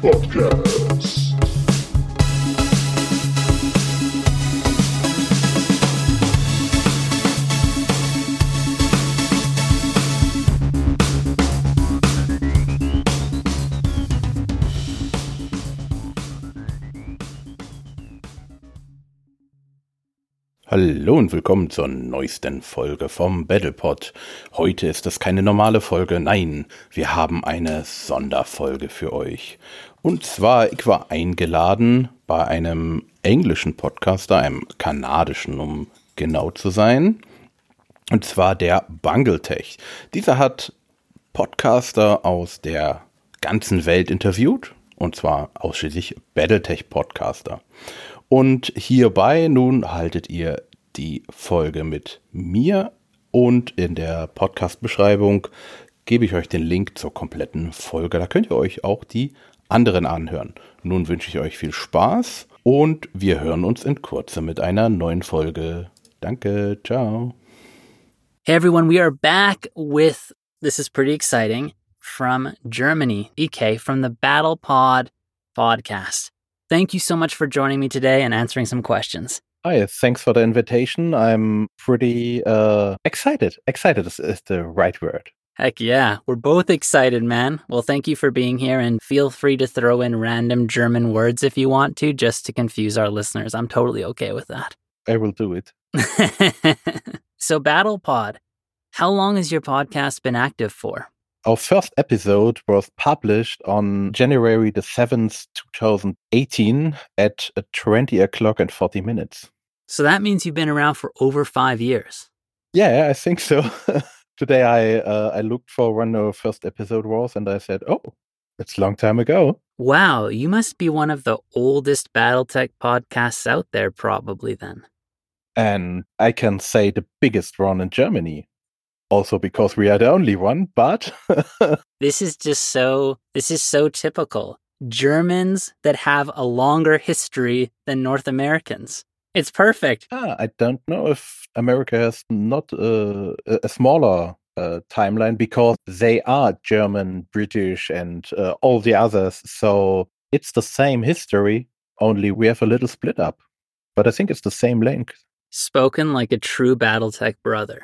Podcast. Hallo und willkommen zur neuesten Folge vom Battlepod. Heute ist es keine normale Folge, nein, wir haben eine Sonderfolge für euch. Und zwar, ich war eingeladen bei einem englischen Podcaster, einem kanadischen, um genau zu sein. Und zwar der Bungletech. Dieser hat Podcaster aus der ganzen Welt interviewt. Und zwar ausschließlich Battletech-Podcaster. Und hierbei nun haltet ihr die Folge mit mir und in der Podcast-Beschreibung gebe ich euch den Link zur kompletten Folge. Da könnt ihr euch auch die anderen anhören. Nun wünsche ich euch viel Spaß und wir hören uns in Kürze mit einer neuen Folge. Danke, ciao. Hey everyone, we are back with this is pretty exciting from Germany, EK from the Battle Pod podcast. Thank you so much for joining me today and answering some questions. Hi, thanks for the invitation. I'm pretty uh, excited. Excited is, is the right word. Heck yeah, we're both excited, man. Well, thank you for being here and feel free to throw in random German words if you want to, just to confuse our listeners. I'm totally okay with that. I will do it. so, Battle Pod, how long has your podcast been active for? Our first episode was published on January the 7th, 2018 at 20 o'clock and 40 minutes. So that means you've been around for over five years. Yeah, I think so. Today I uh, I looked for when the first episode was and I said, oh, it's a long time ago. Wow, you must be one of the oldest Battletech podcasts out there, probably then. And I can say the biggest one in Germany also because we are the only one, but this is just so this is so typical. Germans that have a longer history than North Americans. It's perfect. Ah, I don't know if America has not uh, a smaller uh, timeline because they are German, British, and uh, all the others. So it's the same history, only we have a little split up. But I think it's the same length. Spoken like a true Battletech brother.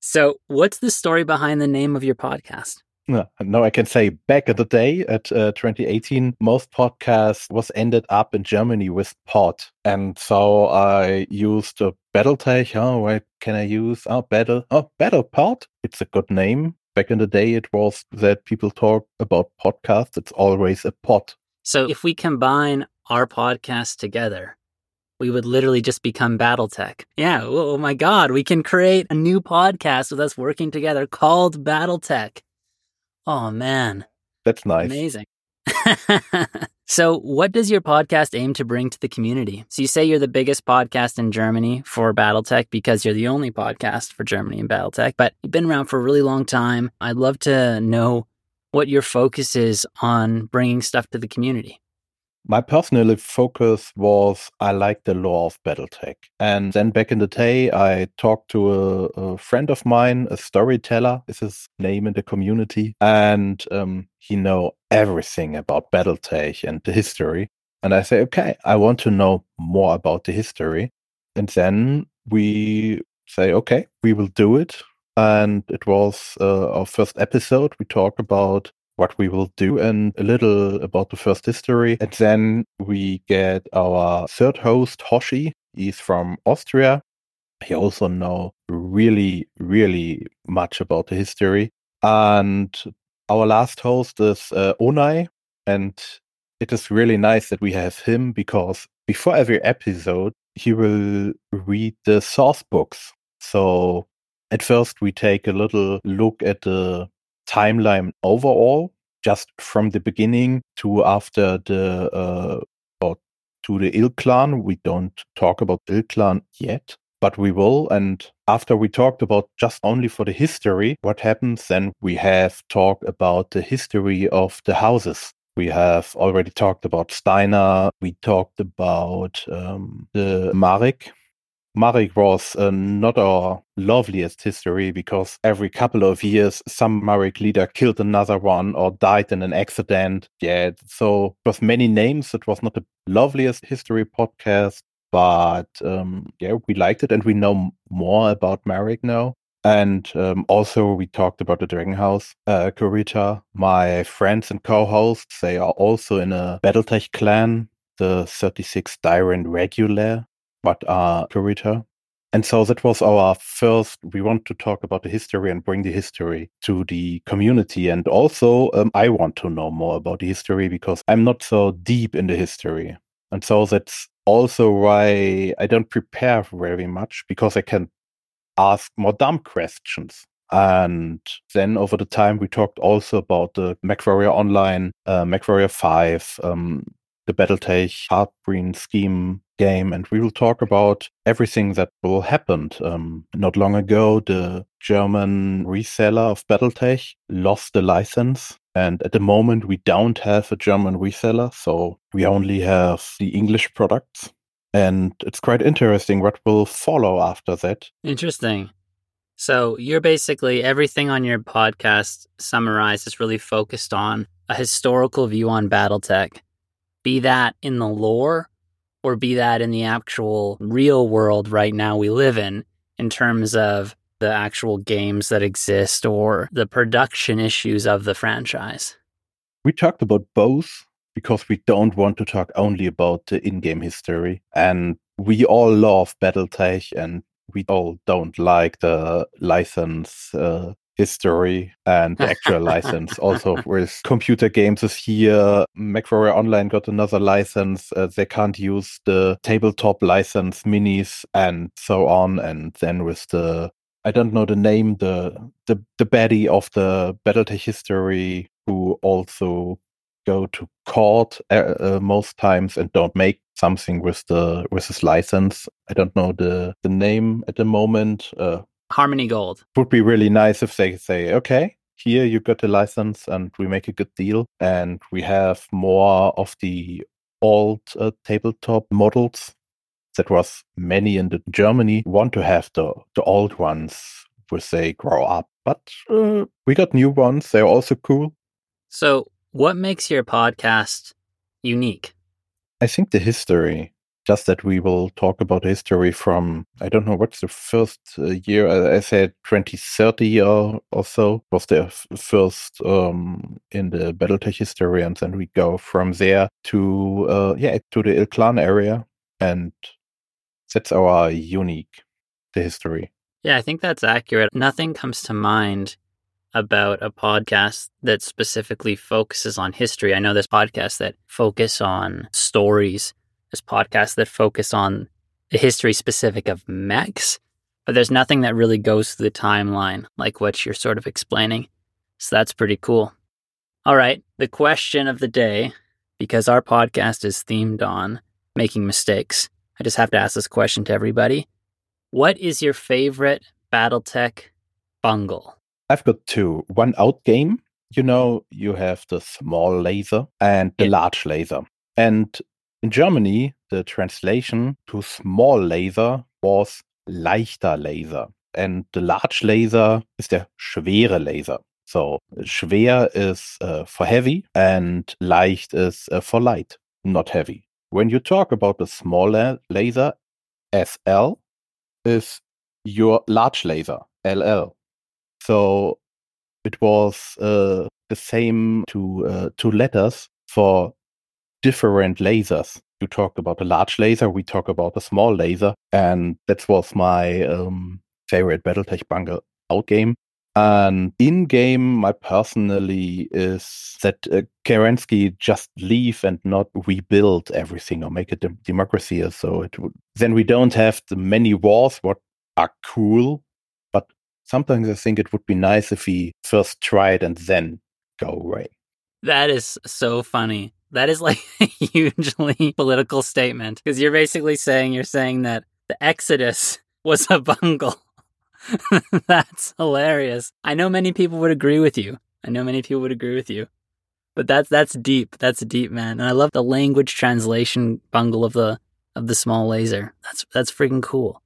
So, what's the story behind the name of your podcast? No, I can say back in the day at uh, 2018, most podcasts was ended up in Germany with pod. And so I used a Battletech. Oh, what can I use? Oh, Battle. Oh, Battle Pod. It's a good name. Back in the day, it was that people talk about podcasts. It's always a pod. So if we combine our podcast together, we would literally just become Battletech. Yeah, oh my God, we can create a new podcast with us working together called Battletech. Oh man. That's nice. Amazing. so, what does your podcast aim to bring to the community? So, you say you're the biggest podcast in Germany for Battletech because you're the only podcast for Germany and Battletech, but you've been around for a really long time. I'd love to know what your focus is on bringing stuff to the community my personal focus was I like the law of Battletech. And then back in the day, I talked to a, a friend of mine, a storyteller is his name in the community. And um, he know everything about Battletech and the history. And I say, okay, I want to know more about the history. And then we say, okay, we will do it. And it was uh, our first episode. We talk about what we will do and a little about the first history. And then we get our third host, Hoshi. He's from Austria. He also know really, really much about the history. And our last host is uh, Onai. And it is really nice that we have him because before every episode, he will read the source books. So at first, we take a little look at the timeline overall, just from the beginning to after the uh, or to the Il Clan. We don't talk about Il Clan yet, but we will. And after we talked about just only for the history, what happens then? We have talked about the history of the houses. We have already talked about Steiner. We talked about um, the Marik Marik was uh, not our loveliest history because every couple of years some Marik leader killed another one or died in an accident. Yeah, so it was many names. It was not the loveliest history podcast, but um, yeah, we liked it and we know more about Marik now. And um, also, we talked about the Dragon House. Uh, Kurita, my friends and co hosts, they are also in a Battletech clan, the 36 Dieron Regular, but are Kurita. And so that was our first. We want to talk about the history and bring the history to the community. And also, um, I want to know more about the history because I'm not so deep in the history. And so that's also why I don't prepare very much because I can ask more dumb questions. And then over the time, we talked also about the MechWarrior Online, uh, MechWarrior 5, um, the Battletech Harebrained Scheme game. And we will talk about everything that will happen. Um, not long ago, the German reseller of Battletech lost the license. And at the moment, we don't have a German reseller. So we only have the English products. And it's quite interesting what will follow after that. Interesting. So you're basically everything on your podcast summarized is really focused on a historical view on Battletech, be that in the lore or be that in the actual real world right now we live in, in terms of the actual games that exist or the production issues of the franchise. We talked about both because we don't want to talk only about the in-game history. And we all love BattleTech and we all don't like the license uh, history and the actual license. Also, with computer games this year, MechWarrior Online got another license. Uh, they can't use the tabletop license minis and so on. And then with the I don't know the name, the the the baddie of the BattleTech history who also go to court uh, uh, most times and don't make something with the with his license. I don't know the the name at the moment. Uh, Harmony Gold would be really nice if they say, okay, here you got the license and we make a good deal and we have more of the old uh, tabletop models. That was many in the Germany want to have the the old ones which they grow up, but uh, we got new ones. They're also cool. So what makes your podcast unique? I think the history, just that we will talk about history from, I don't know, what's the first uh, year? I said 2030 or, or so was the first um, in the Battletech history. And then we go from there to, uh, yeah, to the Il Clan area. And that's our unique, the history. Yeah, I think that's accurate. Nothing comes to mind about a podcast that specifically focuses on history. I know there's podcasts that focus on stories, there's podcasts that focus on the history specific of mechs, but there's nothing that really goes through the timeline like what you're sort of explaining. So that's pretty cool. All right, the question of the day, because our podcast is themed on making mistakes, I just have to ask this question to everybody. What is your favorite Battletech bungle? I've got two. One out game. You know, you have the small laser and the Yeah. large laser. And in Germany, the translation to small laser was leichter Laser. And the large laser is der schwere Laser. So schwer is uh, for heavy and leicht is uh, for light, not heavy. When you talk about the small la- laser, SL is your large laser, LL. So it was uh, the same two uh, two letters for different lasers. You talked about a large laser, we talk about a small laser, and that was my um, favorite BattleTech bungle out game. And in game, my personally is that uh, Kerensky just leave and not rebuild everything or make a dem- democracy. So it would, then we don't have the many wars what are cool, but sometimes I think it would be nice if he first it and then go away. That is so funny. That is like a hugely political statement because you're basically saying you're saying that the Exodus was a bungle. that's hilarious. I know many people would agree with you. I know many people would agree with you. But that's that's deep. That's deep, man. And I love the language translation bungle of the of the small laser. That's that's freaking cool.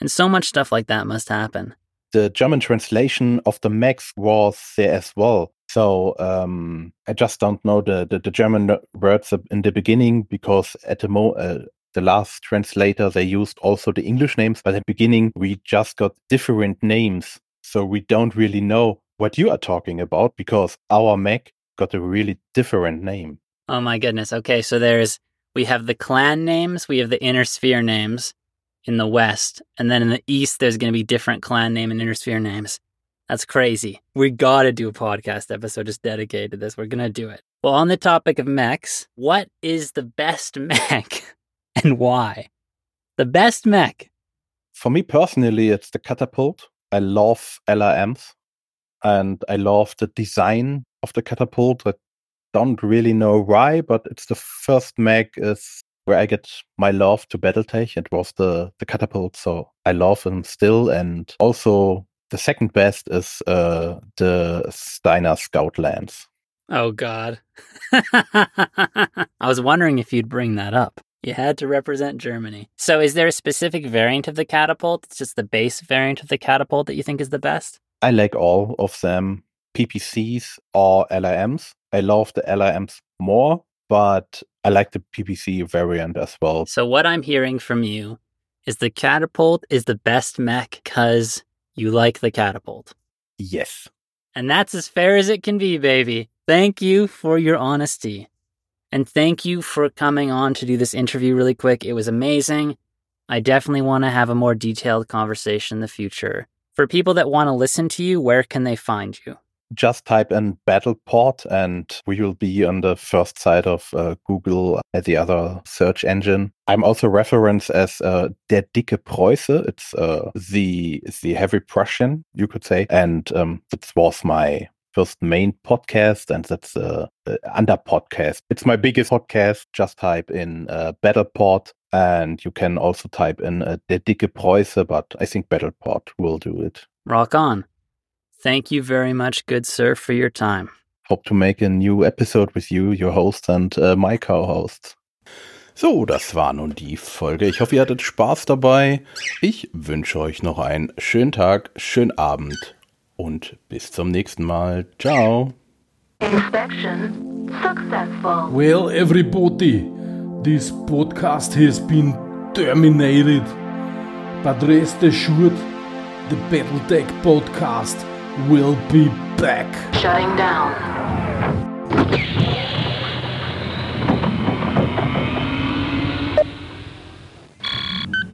And so much stuff like that must happen. The German translation of the Mechs was there as well. So um, I just don't know the, the, the, German words in the beginning because at the mo uh, the last translator they used also the English names, but at the beginning we just got different names, so we don't really know what you are talking about because our Mech got a really different name. Oh my goodness. Okay, so there's we have the clan names, we have the inner sphere names in the west, and then in the east there's going to be different clan name and inner sphere names. That's crazy. We got to do a podcast episode just dedicated to this. We're going to do it. Well, on the topic of mechs, what is the best mech and why? The best mech. For me personally, it's the catapult. I love LRMs and I love the design of the catapult. I don't really know why, but it's the first mech is where I get my love to Battletech. It was the the catapult, so I love them still. And also the second best is uh, the Steiner Scout Lance. Oh God, I was wondering if you'd bring that up. You had to represent Germany. So, is there a specific variant of the catapult? It's just the base variant of the catapult that you think is the best? I like all of them, PPCs or LRMs. I love the LRMs more, but I like the PPC variant as well. So, what I'm hearing from you is the catapult is the best mech because you like the catapult. Yes. And that's as fair as it can be, baby. Thank you for your honesty. And thank you for coming on to do this interview really quick. It was amazing. I definitely want to have a more detailed conversation in the future. For people that want to listen to you, where can they find you? Just type in Battle Pod and we will be on the first side of uh, Google at the other search engine. I'm also referenced as uh, Der Dicke Preuße. It's uh, the the heavy Prussian, you could say. And um, it was my first main podcast, and that's uh, uh, under podcast. It's my biggest podcast. Just type in uh, Battle Pod, and you can also type in uh, Der Dicke Preuße, but I think Battle Pod will do it. Rock on. Thank you very much, good sir, for your time. Hope to make a new episode with you, your host, and uh, my co-host. So, das war nun die Folge. Ich hoffe, ihr hattet Spaß dabei. Ich wünsche euch noch einen schönen Tag, schönen Abend und bis zum nächsten Mal. Ciao. Inspection successful. Well, everybody, this podcast has been terminated. But rest assured, the Battletech podcast We'll be back. Shutting down.